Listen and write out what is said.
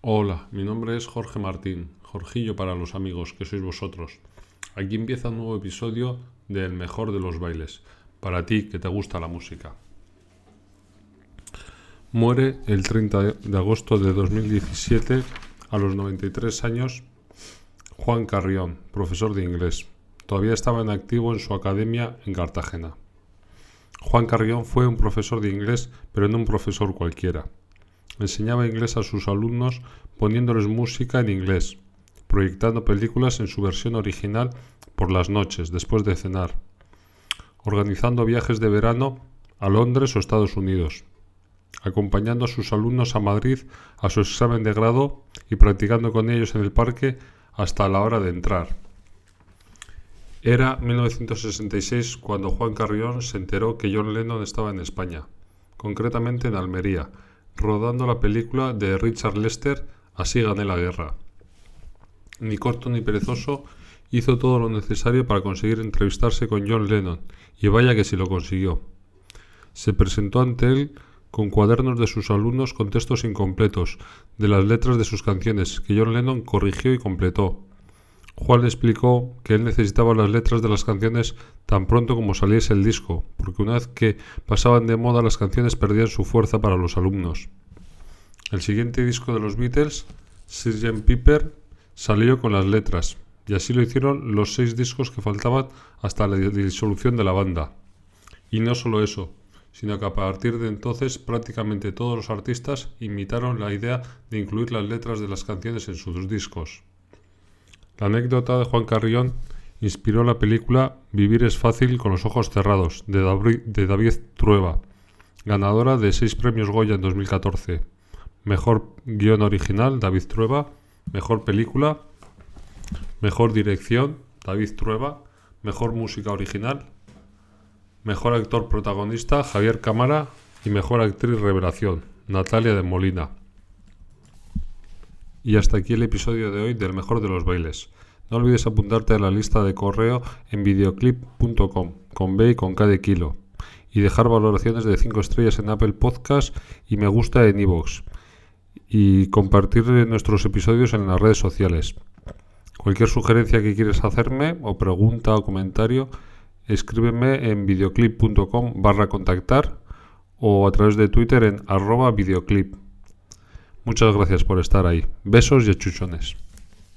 Hola, mi nombre es Jorge Martín, Jorgillo para los amigos que sois vosotros. Aquí empieza un nuevo episodio de El mejor de los bailes, para ti que te gusta la música. Muere el 30 de agosto de 2017 a los 93 años Juan Carrión, profesor de inglés. Todavía estaba en activo en su academia en Cartagena. Juan Carrión fue un profesor de inglés, pero no un profesor cualquiera. Enseñaba inglés a sus alumnos poniéndoles música en inglés, proyectando películas en su versión original por las noches, después de cenar, organizando viajes de verano a Londres o Estados Unidos, acompañando a sus alumnos a Madrid a su examen de grado y practicando con ellos en el parque hasta la hora de entrar. Era 1966 cuando Juan Carrión se enteró que John Lennon estaba en España, concretamente en Almería, rodando la película de Richard Lester Así gané la guerra. Ni corto ni perezoso hizo todo lo necesario para conseguir entrevistarse con John Lennon, y vaya que si lo consiguió. Se presentó ante él con cuadernos de sus alumnos con textos incompletos de las letras de sus canciones, que John Lennon corrigió y completó. Juan explicó que él necesitaba las letras de las canciones tan pronto como saliese el disco, porque una vez que pasaban de moda las canciones perdían su fuerza para los alumnos. El siguiente disco de los Beatles, Sgt. Piper, salió con las letras, y así lo hicieron los seis discos que faltaban hasta la disolución de la banda. Y no solo eso, sino que a partir de entonces prácticamente todos los artistas imitaron la idea de incluir las letras de las canciones en sus discos. La anécdota de Juan Carrión inspiró la película Vivir es fácil con los ojos cerrados, de David Trueba, ganadora de seis premios Goya en 2014. Mejor guion original, David Trueba. Mejor película, mejor dirección, David Trueba. Mejor música original, Mejor actor protagonista, Javier Cámara. Y mejor actriz revelación, Natalia de Molina. Y hasta aquí el episodio de hoy del mejor de los bailes. No olvides apuntarte a la lista de correo en videoclip.com con B y con K de kilo. Y dejar valoraciones de 5 estrellas en Apple Podcast y me gusta en iVoox. Y compartir nuestros episodios en las redes sociales. Cualquier sugerencia que quieras hacerme o pregunta o comentario escríbeme en videoclip.com barra contactar o a través de Twitter en arroba videoclip. Muchas gracias por estar ahí. Besos y achuchones.